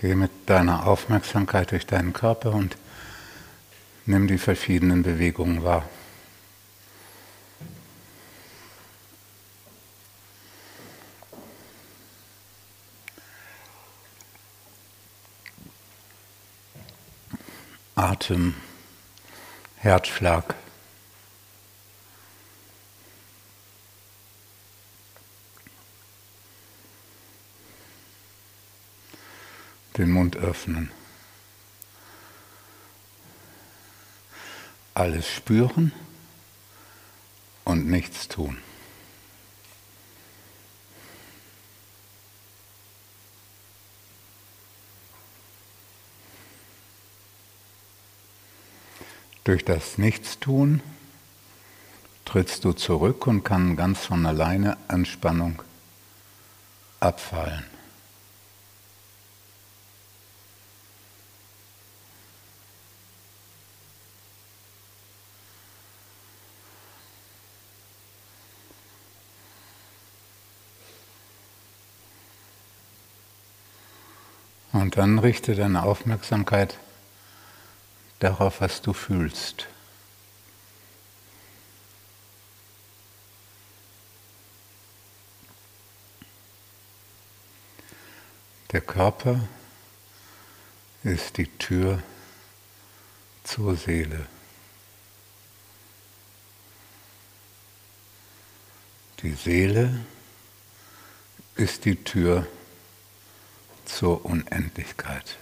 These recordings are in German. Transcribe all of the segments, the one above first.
Geh mit deiner Aufmerksamkeit durch deinen Körper und nimm die verschiedenen Bewegungen wahr. Atem, Herzschlag. Den Mund öffnen. Alles spüren und nichts tun. Durch das Nichtstun trittst du zurück und kann ganz von alleine Anspannung abfallen. Und dann richte deine Aufmerksamkeit darauf, was du fühlst. Der Körper ist die Tür zur Seele. Die Seele ist die Tür zur Unendlichkeit.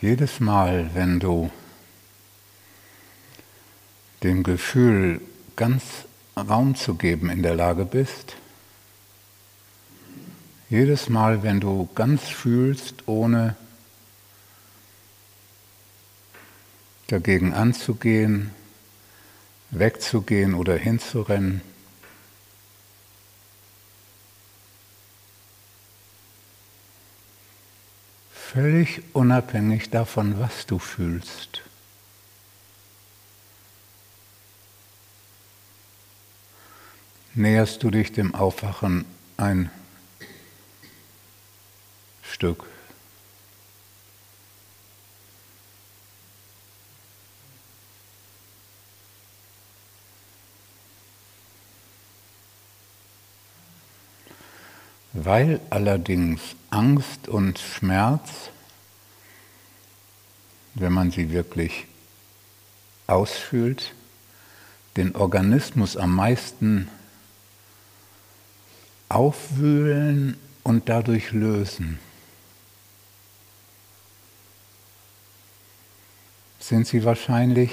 Jedes Mal, wenn du dem Gefühl ganz Raum zu geben in der Lage bist, jedes Mal, wenn du ganz fühlst, ohne dagegen anzugehen, wegzugehen oder hinzurennen, völlig unabhängig davon, was du fühlst. Näherst du dich dem Aufwachen ein Stück. Weil allerdings Angst und Schmerz, wenn man sie wirklich ausfühlt, den Organismus am meisten aufwühlen und dadurch lösen. Sind sie wahrscheinlich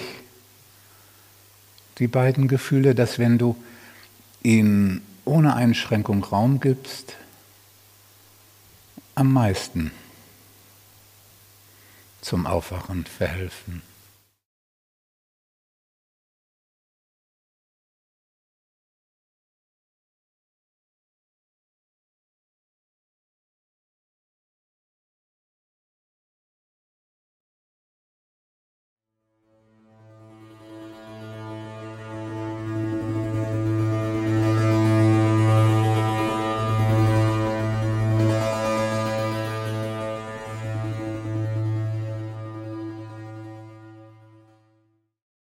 die beiden Gefühle, dass wenn du ihnen ohne Einschränkung Raum gibst, am meisten zum Aufwachen verhelfen.